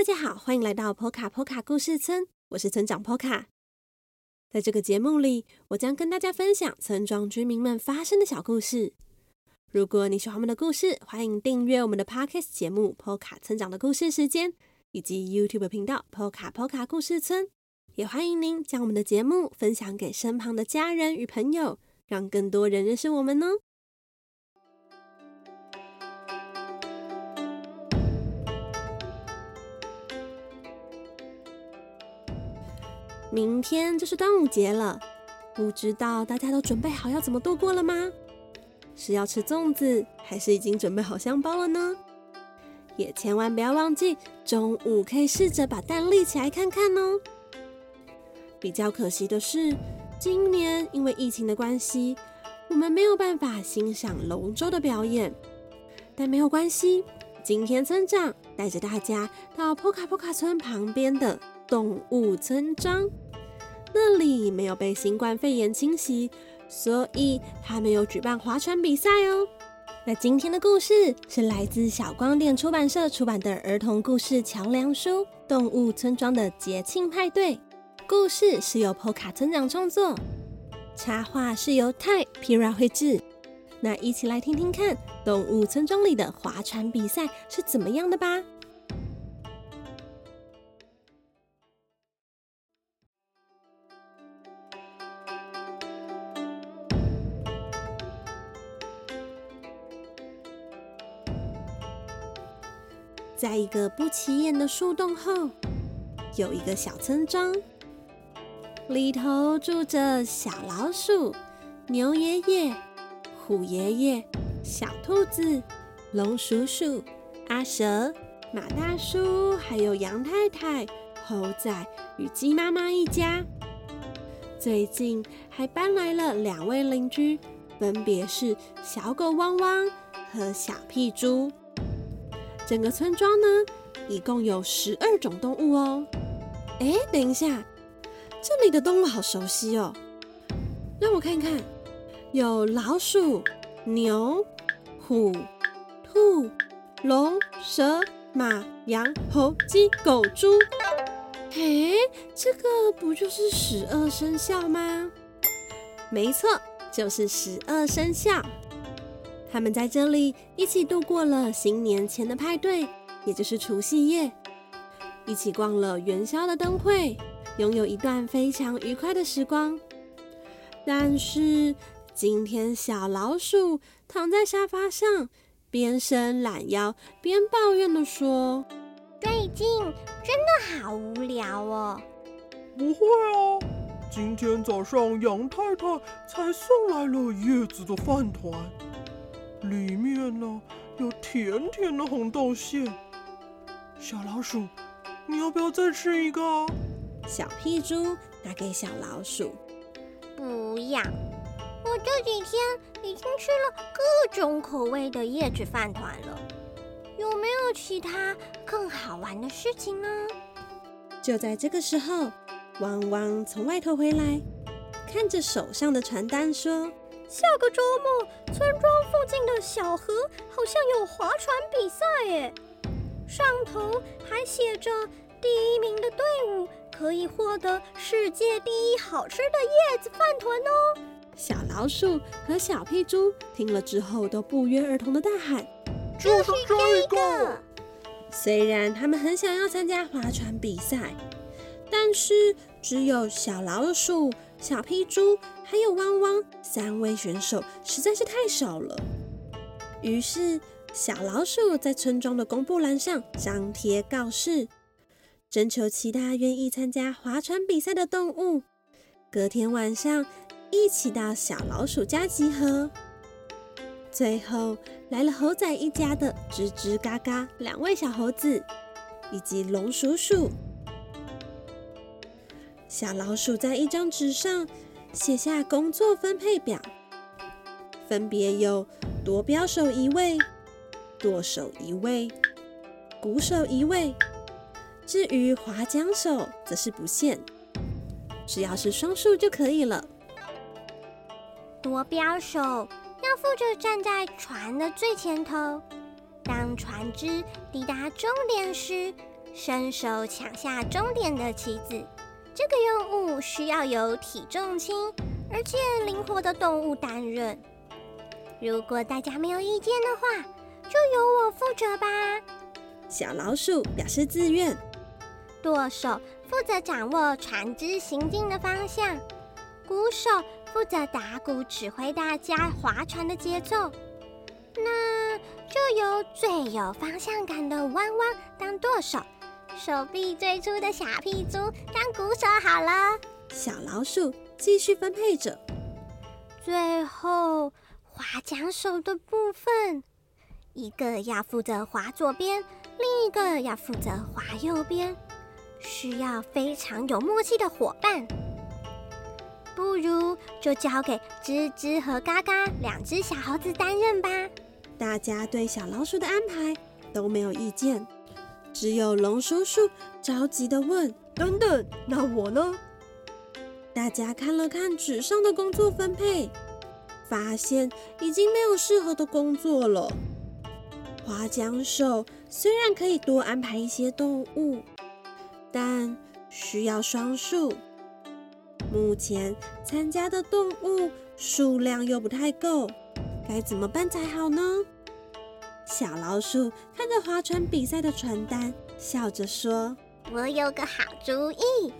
大家好，欢迎来到波卡波卡故事村，我是村长波卡。在这个节目里，我将跟大家分享村庄居民们发生的小故事。如果你喜欢我们的故事，欢迎订阅我们的 Podcast 节目《波卡村长的故事时间》，以及 YouTube 频道《波卡波卡故事村》。也欢迎您将我们的节目分享给身旁的家人与朋友，让更多人认识我们哦。明天就是端午节了，不知道大家都准备好要怎么度过了吗？是要吃粽子，还是已经准备好香包了呢？也千万不要忘记，中午可以试着把蛋立起来看看哦。比较可惜的是，今年因为疫情的关系，我们没有办法欣赏龙舟的表演。但没有关系，今天村长带着大家到波卡波卡村旁边的。动物村庄，那里没有被新冠肺炎侵袭，所以他没有举办划船比赛哦。那今天的故事是来自小光点出版社出版的儿童故事桥梁书《动物村庄的节庆派对》，故事是由波卡村长创作，插画是由泰皮拉绘制。那一起来听听看，动物村庄里的划船比赛是怎么样的吧。在一个不起眼的树洞后，有一个小村庄，里头住着小老鼠、牛爷爷、虎爷爷、小兔子、龙叔叔、阿蛇、马大叔，还有羊太太、猴仔与鸡妈妈一家。最近还搬来了两位邻居，分别是小狗汪汪和小屁猪。整个村庄呢，一共有十二种动物哦。哎，等一下，这里的动物好熟悉哦。让我看看，有老鼠、牛、虎、兔、龙、蛇、马、羊、猴、鸡、狗、猪。嘿，这个不就是十二生肖吗？没错，就是十二生肖。他们在这里一起度过了新年前的派对，也就是除夕夜，一起逛了元宵的灯会，拥有一段非常愉快的时光。但是今天，小老鼠躺在沙发上，边伸懒腰边抱怨地说：“最近真的好无聊哦。”“不会啊，今天早上羊太太才送来了叶子的饭团。”里面呢，有甜甜的红豆馅。小老鼠，你要不要再吃一个？小屁猪拿给小老鼠。不要，我这几天已经吃了各种口味的叶子饭团了。有没有其他更好玩的事情呢？就在这个时候，汪汪从外头回来，看着手上的传单说。下个周末，村庄附近的小河好像有划船比赛耶，上头还写着第一名的队伍可以获得世界第一好吃的叶子饭团哦。小老鼠和小屁猪听了之后都不约而同的大喊：“就是这一个！”虽然他们很想要参加划船比赛，但是只有小老鼠。小屁猪还有汪汪三位选手实在是太少了，于是小老鼠在村庄的公布栏上张贴告示，征求其他愿意参加划船比赛的动物，隔天晚上一起到小老鼠家集合。最后来了猴仔一家的吱吱嘎嘎两位小猴子，以及龙叔叔。小老鼠在一张纸上写下工作分配表，分别有夺标手一位、舵手一位、鼓手一位。至于划桨手，则是不限，只要是双数就可以了。夺标手要负责站在船的最前头，当船只抵达终点时，伸手抢下终点的旗子。这个任务需要有体重轻而且灵活的动物担任。如果大家没有意见的话，就由我负责吧。小老鼠表示自愿。舵手负责掌握船只行进的方向，鼓手负责打鼓指挥大家划船的节奏。那就由最有方向感的汪汪当舵手，手臂最粗的小屁猪当鼓手好了。小老鼠继续分配着。最后划桨手的部分，一个要负责划左边，另一个要负责划右边，需要非常有默契的伙伴。不如就交给吱吱和嘎嘎两只小猴子担任吧。大家对小老鼠的安排都没有意见，只有龙叔叔着急地问：“等等，那我呢？”大家看了看纸上的工作分配，发现已经没有适合的工作了。划桨手虽然可以多安排一些动物，但需要双数。目前参加的动物数量又不太够，该怎么办才好呢？小老鼠看着划船比赛的传单，笑着说：“我有个好主意。”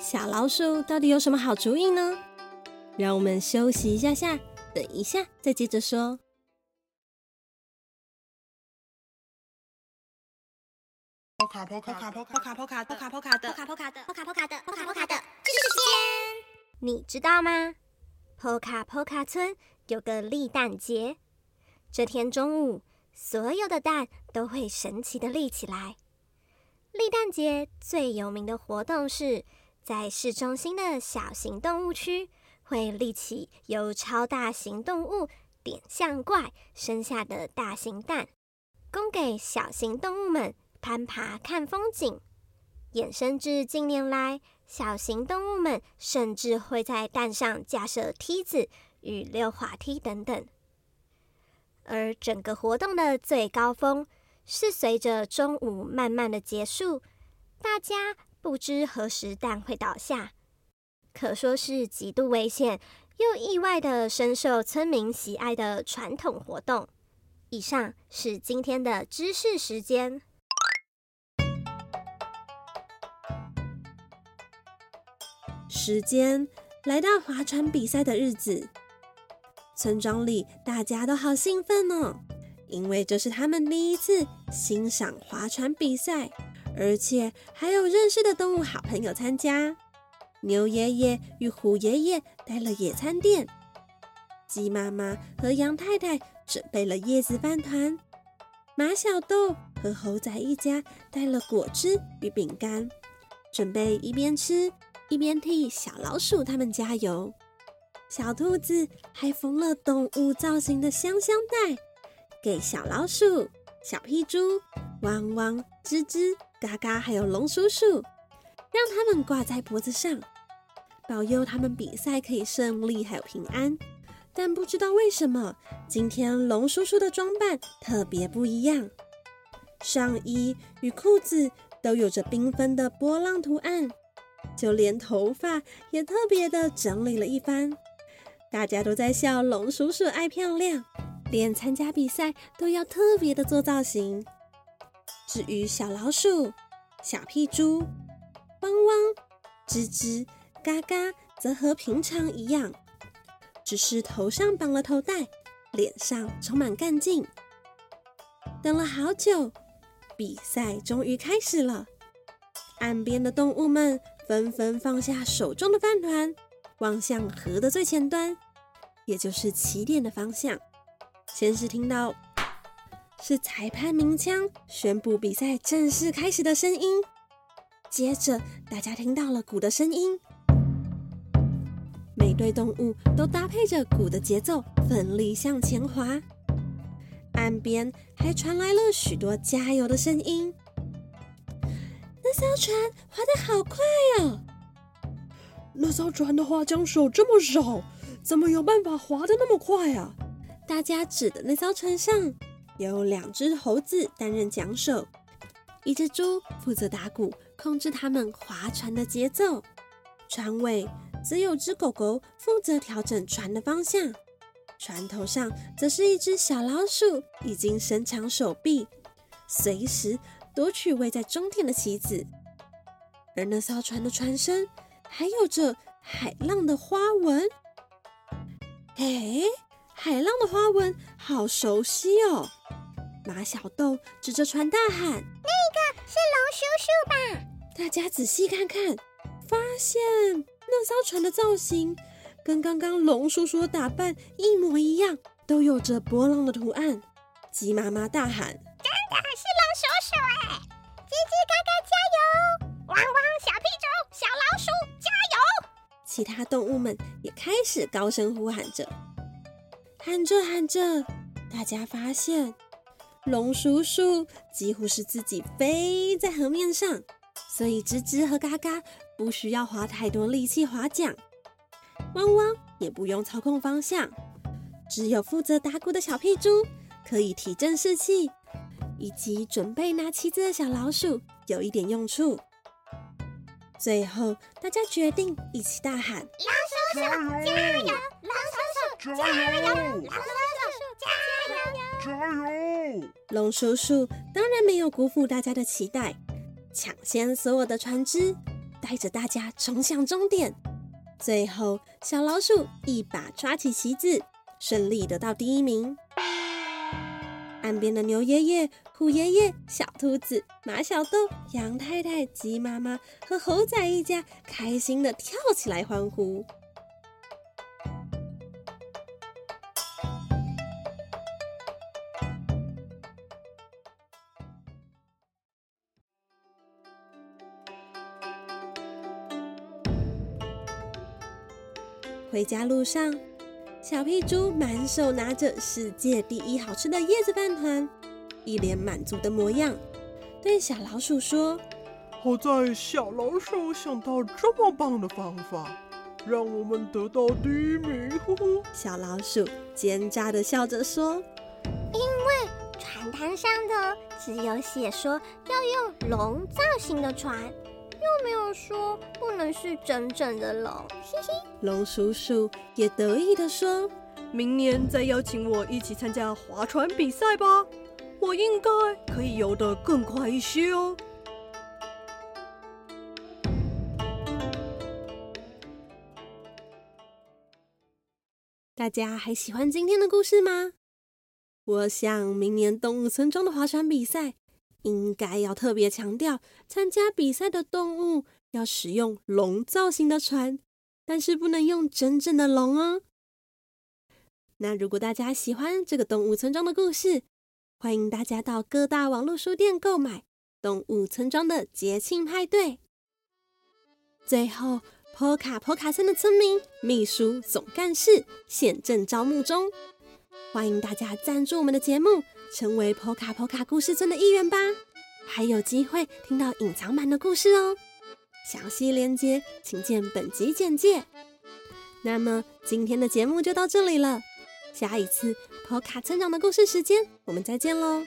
小老鼠到底有什么好主意呢？让我们休息一下下，等一下再接着说。波卡波卡波卡波卡波卡波卡波卡的波卡波卡的波卡波卡的波卡波卡的知识时间，你知道吗？波卡波卡村有个立蛋节，这天中午，所有的蛋都会神奇的立起来。立蛋节最有名的活动是在市中心的小型动物区，会立起由超大型动物点像怪生下的大型蛋，供给小型动物们。攀爬看风景，衍生至近年来，小型动物们甚至会在蛋上架设梯子与溜滑梯等等。而整个活动的最高峰是随着中午慢慢的结束，大家不知何时蛋会倒下，可说是极度危险又意外的深受村民喜爱的传统活动。以上是今天的知识时间。时间来到划船比赛的日子，村庄里大家都好兴奋哦，因为这是他们第一次欣赏划船比赛，而且还有认识的动物好朋友参加。牛爷爷与虎爷爷带了野餐垫，鸡妈妈和羊太太准备了叶子饭团，马小豆和猴仔一家带了果汁与饼干，准备一边吃。一边替小老鼠他们加油，小兔子还缝了动物造型的香香袋，给小老鼠、小屁猪、汪汪、吱吱、嘎嘎，还有龙叔叔，让他们挂在脖子上，保佑他们比赛可以胜利还有平安。但不知道为什么，今天龙叔叔的装扮特别不一样，上衣与裤子都有着缤纷的波浪图案。就连头发也特别的整理了一番，大家都在笑龙叔叔爱漂亮，连参加比赛都要特别的做造型。至于小老鼠、小屁猪、汪汪、吱吱、嘎嘎，则和平常一样，只是头上绑了头带，脸上充满干劲。等了好久，比赛终于开始了，岸边的动物们。纷纷放下手中的饭团，望向河的最前端，也就是起点的方向。先是听到是裁判鸣枪宣布比赛正式开始的声音，接着大家听到了鼓的声音。每对动物都搭配着鼓的节奏，奋力向前滑。岸边还传来了许多加油的声音。那艘船划得好快哦！那艘船的划桨手这么少，怎么有办法划得那么快啊？大家指的那艘船上有两只猴子担任桨手，一只猪负责打鼓，控制他们划船的节奏；船尾则有只狗狗负责调整船的方向。船头上则是一只小老鼠，已经伸长手臂，随时夺取位在终点的棋子。而那艘船的船身还有着海浪的花纹。哎，海浪的花纹好熟悉哦！马小豆指着船大喊：“那个是龙叔叔吧？”大家仔细看看，发现那艘船的造型跟刚刚龙叔叔的打扮一模一样，都有着波浪的图案。鸡妈妈大喊：“真的是龙叔叔哎！叽叽嘎嘎加油！汪汪小屁猪、小老鼠加油！”其他动物们也开始高声呼喊着，喊着喊着，大家发现龙叔叔几乎是自己飞在河面上，所以吱吱和嘎嘎不需要花太多力气划桨，汪汪也不用操控方向，只有负责打鼓的小屁猪可以提振士气，以及准备拿旗子的小老鼠有一点用处。最后，大家决定一起大喊：“龙叔叔加油！龙叔叔加油！龙叔叔加油！加油！”龙叔叔当然没有辜负大家的期待，抢先所有的船只，带着大家冲向终点。最后，小老鼠一把抓起旗子，顺利得到第一名。岸边的牛爷爷、虎爷爷、小兔子、马小豆、羊太太、鸡妈妈和猴仔一家开心的跳起来欢呼。回家路上。小屁猪满手拿着世界第一好吃的叶子饭团，一脸满足的模样，对小老鼠说：“好在小老鼠想到这么棒的方法，让我们得到第一名。”呼呼，小老鼠奸诈的笑着说：“因为传单上的只有写说要用龙造型的船。”又没有说不能是整整的龙，嘿嘿。龙叔叔也得意地说：“明年再邀请我一起参加划船比赛吧，我应该可以游得更快一些哦。”大家还喜欢今天的故事吗？我想明年动物村庄的划船比赛。应该要特别强调，参加比赛的动物要使用龙造型的船，但是不能用真正的龙哦。那如果大家喜欢这个动物村庄的故事，欢迎大家到各大网络书店购买《动物村庄的节庆派对》。最后，坡卡坡卡村的村民、秘书、总干事现正招募中，欢迎大家赞助我们的节目。成为波卡波卡故事村的一员吧，还有机会听到隐藏版的故事哦。详细链接请见本集简介。那么今天的节目就到这里了，下一次波卡村长的故事时间，我们再见喽。